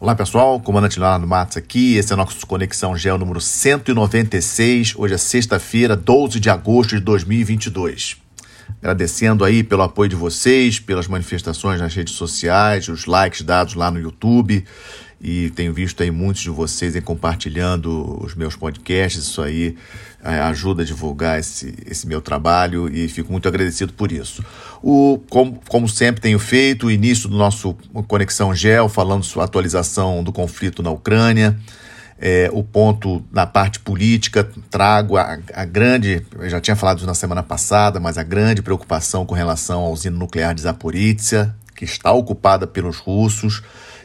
Olá pessoal, comandante Leonardo Matos aqui, esse é o nosso Conexão Gel número 196, hoje é sexta-feira, 12 de agosto de 2022. Agradecendo aí pelo apoio de vocês, pelas manifestações nas redes sociais, os likes dados lá no YouTube e tenho visto aí muitos de vocês compartilhando os meus podcasts, isso aí é, ajuda a divulgar esse, esse meu trabalho e fico muito agradecido por isso. O, como, como sempre tenho feito, o início do nosso Conexão Gel, falando sobre a atualização do conflito na Ucrânia, é, o ponto na parte política, trago a, a grande, eu já tinha falado na semana passada, mas a grande preocupação com relação à usina nuclear de Zaporizhia, que está ocupada pelos russos,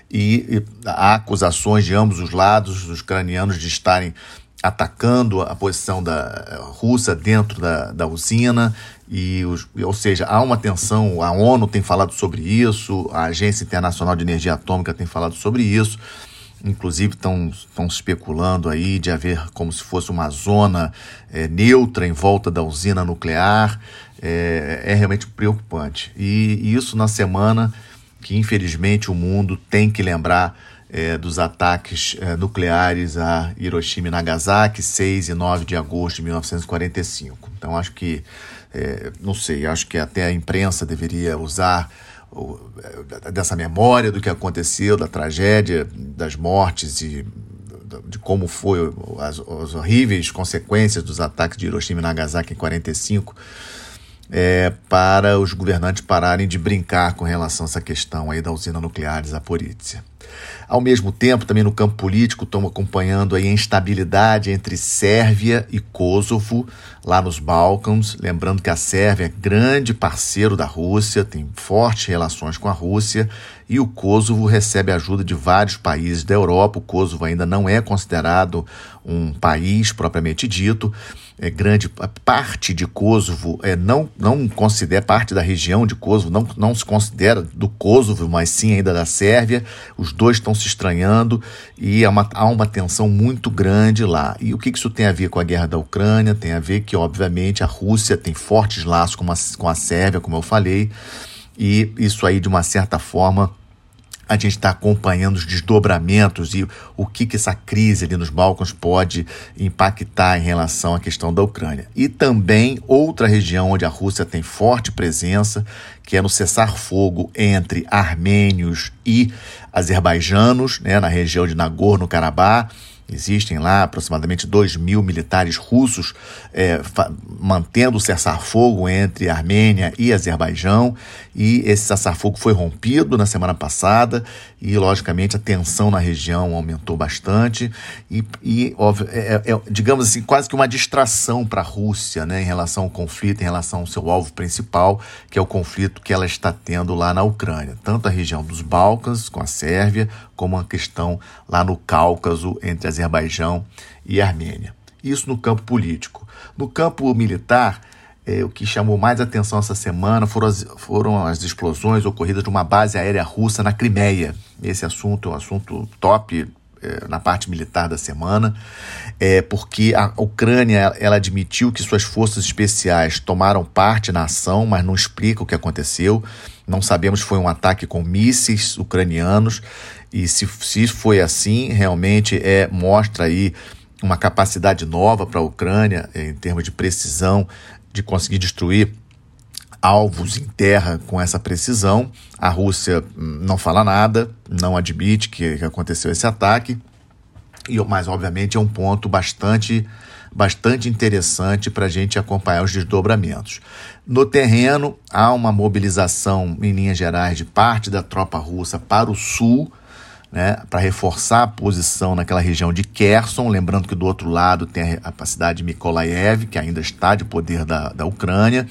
e, e há acusações de ambos os lados, dos ucranianos, de estarem atacando a posição da russa dentro da, da usina. E os, ou seja há uma tensão a ONU tem falado sobre isso a agência internacional de energia atômica tem falado sobre isso. Inclusive estão estão especulando aí de haver como se fosse uma zona é, neutra em volta da usina nuclear. É, é realmente preocupante. E, e isso na semana que infelizmente o mundo tem que lembrar é, dos ataques é, nucleares a Hiroshima e Nagasaki, 6 e 9 de agosto de 1945. Então acho que, é, não sei, acho que até a imprensa deveria usar o, é, dessa memória do que aconteceu, da tragédia, das mortes e de como foi as, as horríveis consequências dos ataques de Hiroshima e Nagasaki em 45 é, para os governantes pararem de brincar com relação a essa questão aí da usina nuclear de Zaporizhia. Ao mesmo tempo, também no campo político, estamos acompanhando a instabilidade entre Sérvia e Kosovo, lá nos Balcãs. Lembrando que a Sérvia é grande parceiro da Rússia, tem fortes relações com a Rússia, e o Kosovo recebe ajuda de vários países da Europa. O Kosovo ainda não é considerado um país propriamente dito, é, grande parte de Kosovo é, não, não considera parte da região de Kosovo, não, não se considera do Kosovo, mas sim ainda da Sérvia. Os dois estão se estranhando e há uma, há uma tensão muito grande lá. E o que isso tem a ver com a guerra da Ucrânia? Tem a ver que, obviamente, a Rússia tem fortes laços com a, com a Sérvia, como eu falei, e isso aí, de uma certa forma, a gente está acompanhando os desdobramentos e o que, que essa crise ali nos Balcãs pode impactar em relação à questão da Ucrânia. E também outra região onde a Rússia tem forte presença, que é no cessar-fogo entre armênios e azerbaijanos, né, na região de Nagorno-Karabakh Existem lá aproximadamente 2 mil militares russos é, mantendo o cessar-fogo entre Armênia e Azerbaijão, e esse cessar-fogo foi rompido na semana passada, e logicamente a tensão na região aumentou bastante, e, e óbvio, é, é, é digamos assim, quase que uma distração para a Rússia né, em relação ao conflito, em relação ao seu alvo principal, que é o conflito que ela está tendo lá na Ucrânia, tanto a região dos Balcãs com a Sérvia, como a questão lá no Cáucaso entre Azerbaijão e Armênia. Isso no campo político. No campo militar, é, o que chamou mais atenção essa semana foram as, foram as explosões ocorridas de uma base aérea russa na Crimeia. Esse assunto é um assunto top é, na parte militar da semana, é porque a Ucrânia ela admitiu que suas forças especiais tomaram parte na ação, mas não explica o que aconteceu. Não sabemos se foi um ataque com mísseis ucranianos e se, se foi assim, realmente é mostra aí uma capacidade nova para a Ucrânia em termos de precisão de conseguir destruir alvos em terra com essa precisão. A Rússia não fala nada, não admite que, que aconteceu esse ataque, e mas obviamente é um ponto bastante bastante interessante para a gente acompanhar os desdobramentos. No terreno, há uma mobilização, em linhas gerais, de parte da tropa russa para o sul, né, para reforçar a posição naquela região de Kherson, lembrando que do outro lado tem a, cidade de Mykolaiv, que ainda está de poder da, da Ucrânia,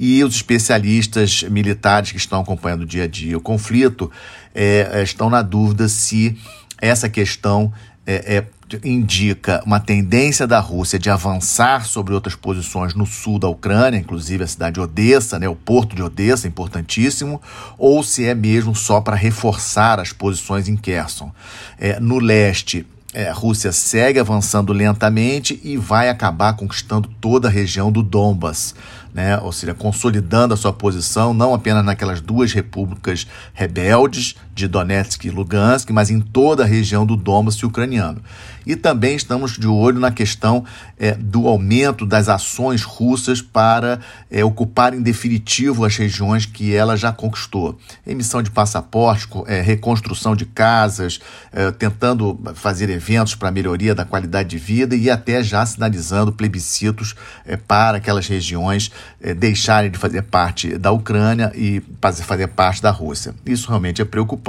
e os especialistas militares que estão acompanhando o dia a dia o conflito é, estão na dúvida se essa questão é, é indica uma tendência da Rússia de avançar sobre outras posições no sul da Ucrânia, inclusive a cidade de Odessa, né, o porto de Odessa, importantíssimo, ou se é mesmo só para reforçar as posições em Kherson. É, no leste, é, a Rússia segue avançando lentamente e vai acabar conquistando toda a região do Donbas, né? ou seja, consolidando a sua posição, não apenas naquelas duas repúblicas rebeldes de Donetsk e Lugansk, mas em toda a região do Donbass ucraniano. E também estamos de olho na questão é, do aumento das ações russas para é, ocupar em definitivo as regiões que ela já conquistou. Emissão de passaporte, é, reconstrução de casas, é, tentando fazer eventos para melhoria da qualidade de vida e até já sinalizando plebiscitos é, para aquelas regiões é, deixarem de fazer parte da Ucrânia e fazer parte da Rússia. Isso realmente é preocupante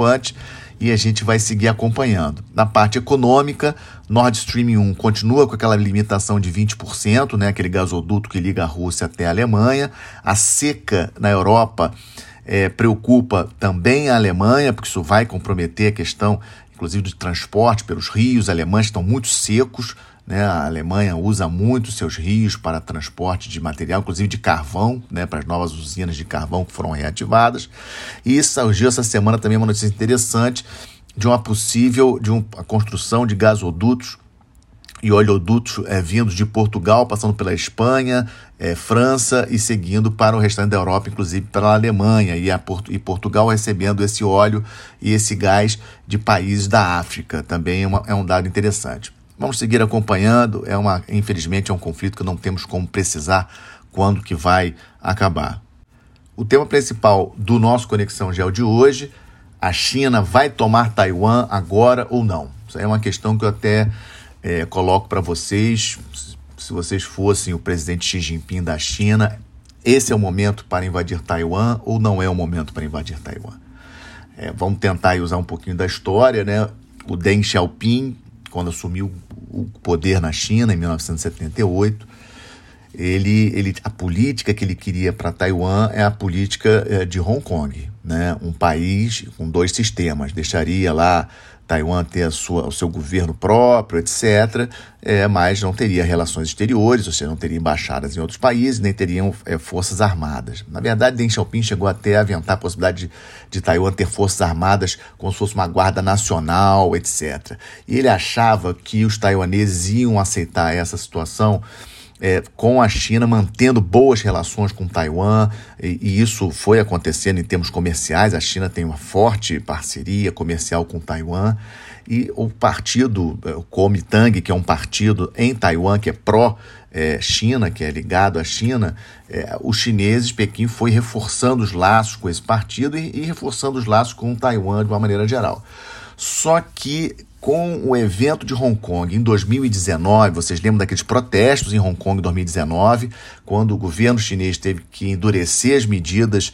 e a gente vai seguir acompanhando. Na parte econômica, Nord Stream 1 continua com aquela limitação de 20%, né, aquele gasoduto que liga a Rússia até a Alemanha. A seca na Europa é, preocupa também a Alemanha, porque isso vai comprometer a questão, inclusive, de transporte pelos rios alemães, estão muito secos. Né? A Alemanha usa muito seus rios para transporte de material, inclusive de carvão, né? para as novas usinas de carvão que foram reativadas. E surgiu essa semana também uma notícia interessante de uma possível de uma construção de gasodutos e oleodutos é, vindos de Portugal, passando pela Espanha, é, França e seguindo para o restante da Europa, inclusive pela Alemanha e, a Porto, e Portugal recebendo esse óleo e esse gás de países da África. Também é, uma, é um dado interessante. Vamos seguir acompanhando. É uma, infelizmente, é um conflito que não temos como precisar quando que vai acabar. O tema principal do nosso Conexão Gel de hoje a China vai tomar Taiwan agora ou não? Isso é uma questão que eu até é, coloco para vocês. Se vocês fossem o presidente Xi Jinping da China, esse é o momento para invadir Taiwan ou não é o momento para invadir Taiwan? É, vamos tentar usar um pouquinho da história, né? O Deng Xiaoping, quando assumiu o poder na China em 1978, ele, ele, a política que ele queria para Taiwan é a política é, de Hong Kong, né? um país com dois sistemas. Deixaria lá Taiwan ter a sua, o seu governo próprio, etc., é, mas não teria relações exteriores, ou seja, não teria embaixadas em outros países, nem teriam é, forças armadas. Na verdade, Deng Xiaoping chegou até a aventar a possibilidade de, de Taiwan ter forças armadas como se fosse uma guarda nacional, etc. E ele achava que os taiwaneses iam aceitar essa situação é, com a China, mantendo boas relações com Taiwan, e, e, isso foi acontecendo em termos comerciais. A China tem uma forte parceria comercial com Taiwan, e o partido, é, o Kuomintang, que é um partido em Taiwan que é pró-China, que é ligado à China, é, os chineses, Pequim foi reforçando os laços com esse partido e, e reforçando os laços com Taiwan de uma maneira geral. Só que com o evento de Hong Kong em 2019, vocês lembram daqueles protestos em Hong Kong em 2019, quando o governo chinês teve que endurecer as medidas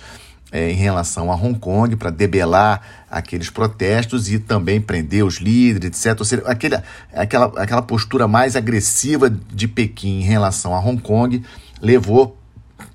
é, em relação a Hong Kong para debelar aqueles protestos e também prender os líderes, etc. Ou seja, aquele, aquela, aquela postura mais agressiva de Pequim em relação a Hong Kong levou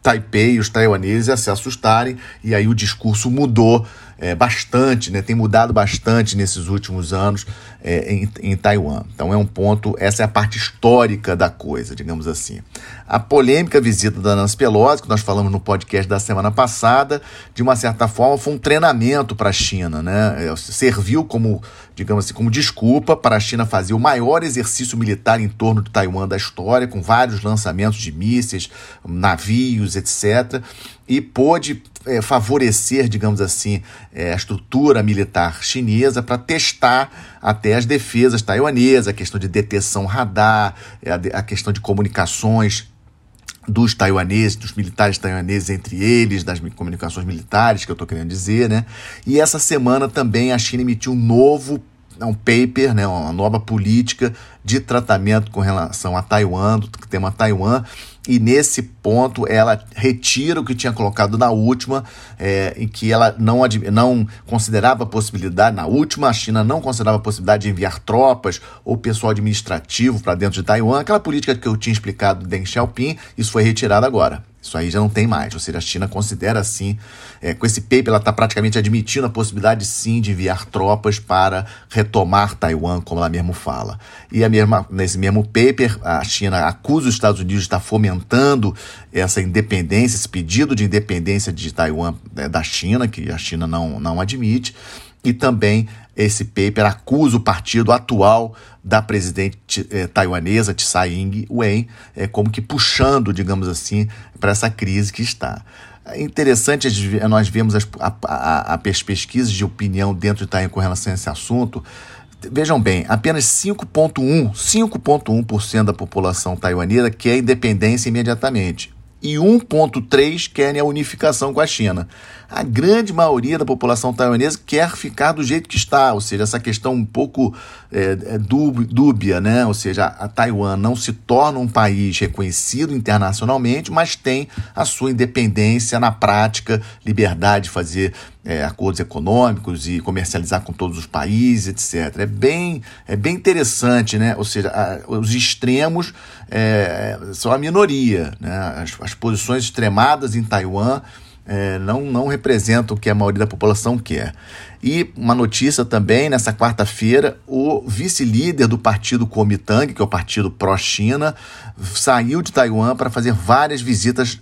Taipei, os taiwaneses, a se assustarem e aí o discurso mudou é, bastante, né, tem mudado bastante nesses últimos anos é, em, em Taiwan. Então é um ponto, essa é a parte histórica da coisa, digamos assim. A polêmica visita da Nancy Pelosi, que nós falamos no podcast da semana passada, de uma certa forma foi um treinamento para a China, né? É, serviu como, digamos assim, como desculpa para a China fazer o maior exercício militar em torno de Taiwan da história, com vários lançamentos de mísseis, navios, etc e pôde é, favorecer, digamos assim, é, a estrutura militar chinesa para testar até as defesas taiwanesas, a questão de detecção radar, é, a, a questão de comunicações dos taiwaneses, dos militares taiwaneses entre eles, das comunicações militares, que eu estou querendo dizer, né? E essa semana também a China emitiu um novo um paper, né, uma nova política de tratamento com relação a Taiwan, do tema Taiwan, e nesse ponto ela retira o que tinha colocado na última, é, em que ela não, não considerava a possibilidade, na última, a China não considerava a possibilidade de enviar tropas ou pessoal administrativo para dentro de Taiwan, aquela política que eu tinha explicado do Deng Xiaoping, isso foi retirado agora. Isso aí já não tem mais. Ou seja, a China considera sim, é, com esse paper, ela está praticamente admitindo a possibilidade sim de enviar tropas para retomar Taiwan, como ela mesmo fala. E a mesma, nesse mesmo paper, a China acusa os Estados Unidos de estar fomentando essa independência, esse pedido de independência de Taiwan é, da China, que a China não, não admite e também esse paper acusa o partido atual da presidente eh, taiwanesa Tsai Ing-wen eh, como que puxando, digamos assim, para essa crise que está. É interessante nós vemos as a, a, a pesquisas de opinião dentro de Taiwan com relação a esse assunto. Vejam bem, apenas 5,1% 5,1% da população taiwanesa quer independência imediatamente e 1,3% querem a unificação com a China a grande maioria da população taiwanesa quer ficar do jeito que está, ou seja, essa questão um pouco é, é dúbia, né? Ou seja, a Taiwan não se torna um país reconhecido internacionalmente, mas tem a sua independência na prática, liberdade de fazer é, acordos econômicos e comercializar com todos os países, etc. É bem, é bem interessante, né? Ou seja, a, os extremos é, são a minoria, né? As, as posições extremadas em Taiwan é, não, não representa o que a maioria da população quer. E uma notícia também, nessa quarta-feira, o vice-líder do partido Kuomintang, que é o partido pró-China, saiu de Taiwan para fazer várias visitas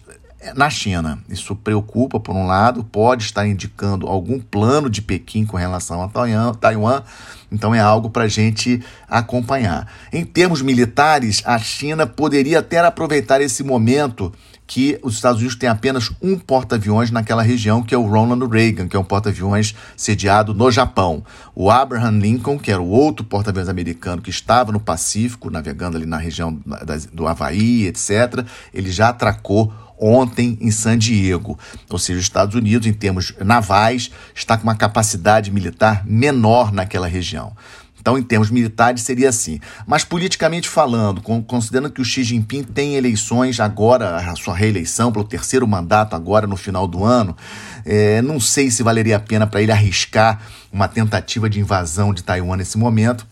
na China. Isso preocupa, por um lado, pode estar indicando algum plano de Pequim com relação a Taiwan, então é algo para a gente acompanhar. Em termos militares, a China poderia até aproveitar esse momento que os Estados Unidos têm apenas um porta-aviões naquela região, que é o Ronald Reagan, que é um porta-aviões sediado no Japão. O Abraham Lincoln, que era o outro porta-aviões americano que estava no Pacífico, navegando ali na região do Havaí, etc., ele já atracou ontem em San Diego. Ou seja, os Estados Unidos, em termos navais, está com uma capacidade militar menor naquela região. Então, em termos militares, seria assim. Mas politicamente falando, considerando que o Xi Jinping tem eleições agora, a sua reeleição pelo terceiro mandato agora no final do ano, é, não sei se valeria a pena para ele arriscar uma tentativa de invasão de Taiwan nesse momento,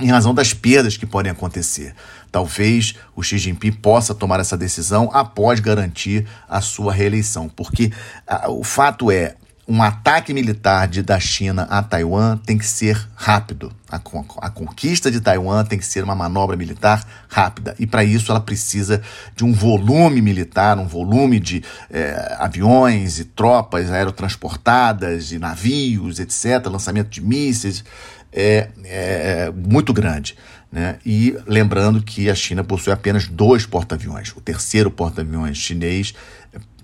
em razão das perdas que podem acontecer. Talvez o Xi Jinping possa tomar essa decisão após garantir a sua reeleição, porque a, o fato é um ataque militar de, da China a Taiwan tem que ser rápido. A, a conquista de Taiwan tem que ser uma manobra militar rápida. E para isso ela precisa de um volume militar, um volume de é, aviões e tropas aerotransportadas e navios, etc., lançamento de mísseis, é, é muito grande. Né? E lembrando que a China possui apenas dois porta-aviões. O terceiro porta-aviões chinês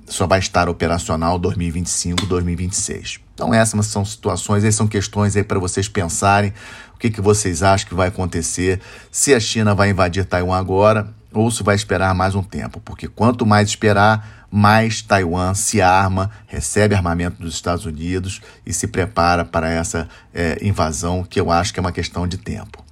só vai estar operacional 2025, 2026. Então essas são situações, essas são questões aí para vocês pensarem o que, que vocês acham que vai acontecer, se a China vai invadir Taiwan agora ou se vai esperar mais um tempo, porque quanto mais esperar, mais Taiwan se arma, recebe armamento dos Estados Unidos e se prepara para essa é, invasão, que eu acho que é uma questão de tempo.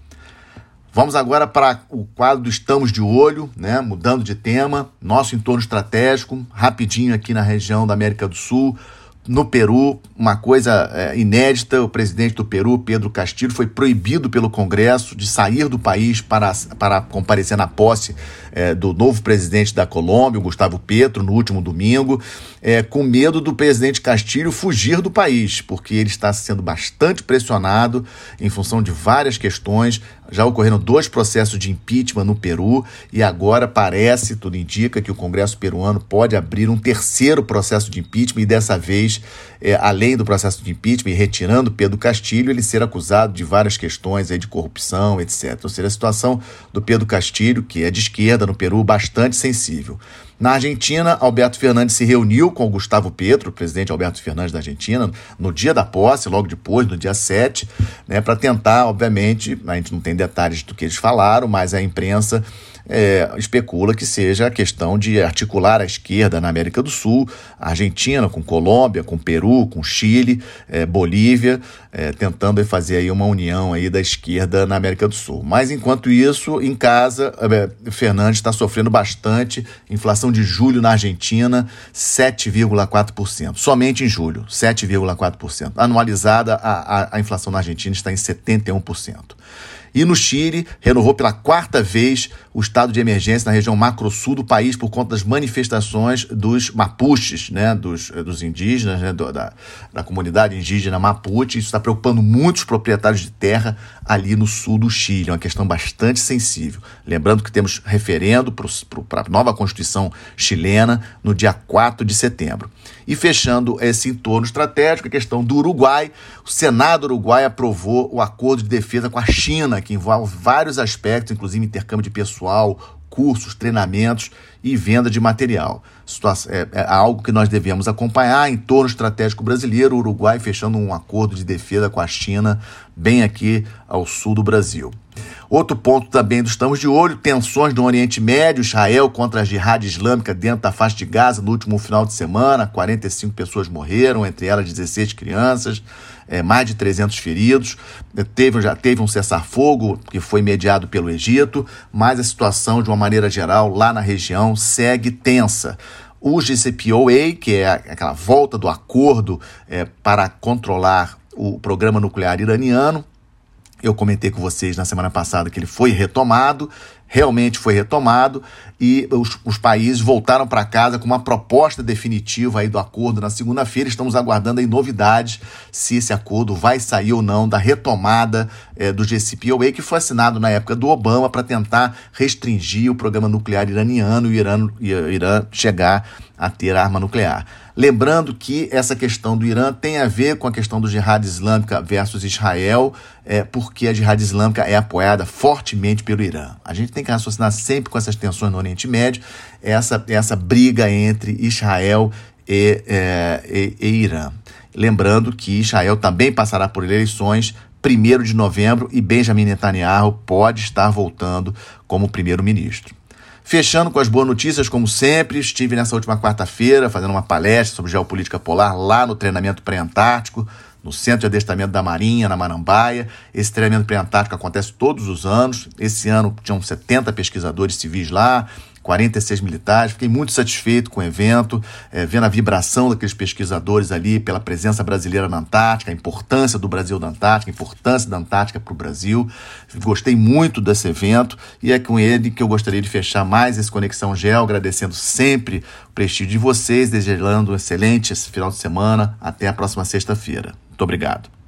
Vamos agora para o quadro do Estamos de Olho, né? mudando de tema, nosso entorno estratégico, rapidinho aqui na região da América do Sul. No Peru, uma coisa é, inédita: o presidente do Peru, Pedro Castilho, foi proibido pelo Congresso de sair do país para, para comparecer na posse é, do novo presidente da Colômbia, Gustavo Petro, no último domingo, é, com medo do presidente Castilho fugir do país, porque ele está sendo bastante pressionado em função de várias questões. Já ocorreram dois processos de impeachment no Peru e agora parece, tudo indica, que o Congresso peruano pode abrir um terceiro processo de impeachment e dessa vez, é, além do processo de impeachment e retirando Pedro Castilho, ele ser acusado de várias questões aí de corrupção, etc. Ou seja, a situação do Pedro Castilho, que é de esquerda no Peru, bastante sensível. Na Argentina, Alberto Fernandes se reuniu com Gustavo Petro, presidente Alberto Fernandes da Argentina, no dia da posse, logo depois, no dia 7, né, para tentar, obviamente, a gente não tem detalhes do que eles falaram, mas a imprensa é, especula que seja a questão de articular a esquerda na América do Sul, Argentina com Colômbia, com Peru, com Chile, é, Bolívia, é, tentando fazer aí uma união aí da esquerda na América do Sul. Mas enquanto isso, em casa, é, Fernandes está sofrendo bastante. Inflação de julho na Argentina, 7,4%. Somente em julho, 7,4%. Anualizada, a, a, a inflação na Argentina está em 71%. E no Chile, renovou pela quarta vez o estado de emergência na região macro-sul do país por conta das manifestações dos mapuches, né, dos, dos indígenas, né, do, da, da comunidade indígena mapuche. Isso está preocupando muitos proprietários de terra ali no sul do Chile, uma questão bastante sensível. Lembrando que temos referendo para a nova Constituição chilena no dia 4 de setembro. E fechando esse entorno estratégico, a questão do Uruguai. O Senado uruguai aprovou o acordo de defesa com a China, que envolve vários aspectos, inclusive intercâmbio de pessoal, cursos, treinamentos e venda de material. É, é algo que nós devemos acompanhar em torno estratégico brasileiro, o Uruguai fechando um acordo de defesa com a China, bem aqui ao sul do Brasil. Outro ponto também do estamos de olho, tensões no Oriente Médio, Israel contra a jihad islâmica dentro da faixa de Gaza no último final de semana, 45 pessoas morreram, entre elas 16 crianças, é, mais de 300 feridos. Teve, já teve um cessar-fogo que foi mediado pelo Egito, mas a situação, de uma maneira geral, lá na região segue tensa. O GCPOA, que é aquela volta do acordo é, para controlar o programa nuclear iraniano, eu comentei com vocês na semana passada que ele foi retomado, realmente foi retomado, e os, os países voltaram para casa com uma proposta definitiva aí do acordo na segunda-feira. Estamos aguardando aí novidades se esse acordo vai sair ou não da retomada é, do JCPOA, que foi assinado na época do Obama para tentar restringir o programa nuclear iraniano e o Irã, Irã chegar a ter arma nuclear. Lembrando que essa questão do Irã tem a ver com a questão do jihad islâmica versus Israel, é, porque a jihad islâmica é apoiada fortemente pelo Irã. A gente tem que raciocinar sempre com essas tensões no Oriente Médio, essa, essa briga entre Israel e, é, e, e Irã. Lembrando que Israel também passará por eleições 1 de novembro e Benjamin Netanyahu pode estar voltando como primeiro-ministro. Fechando com as boas notícias, como sempre, estive nessa última quarta-feira fazendo uma palestra sobre geopolítica polar lá no treinamento pré-antártico, no Centro de Adestramento da Marinha, na Marambaia. Esse treinamento pré-antártico acontece todos os anos. Esse ano tinham 70 pesquisadores civis lá, 46 militares. Fiquei muito satisfeito com o evento, é, vendo a vibração daqueles pesquisadores ali pela presença brasileira na Antártica, a importância do Brasil na Antártica, a importância da Antártica para o Brasil. Gostei muito desse evento e é com ele que eu gostaria de fechar mais esse Conexão Gel, agradecendo sempre o prestígio de vocês, desejando um excelente esse final de semana. Até a próxima sexta-feira. Muito obrigado.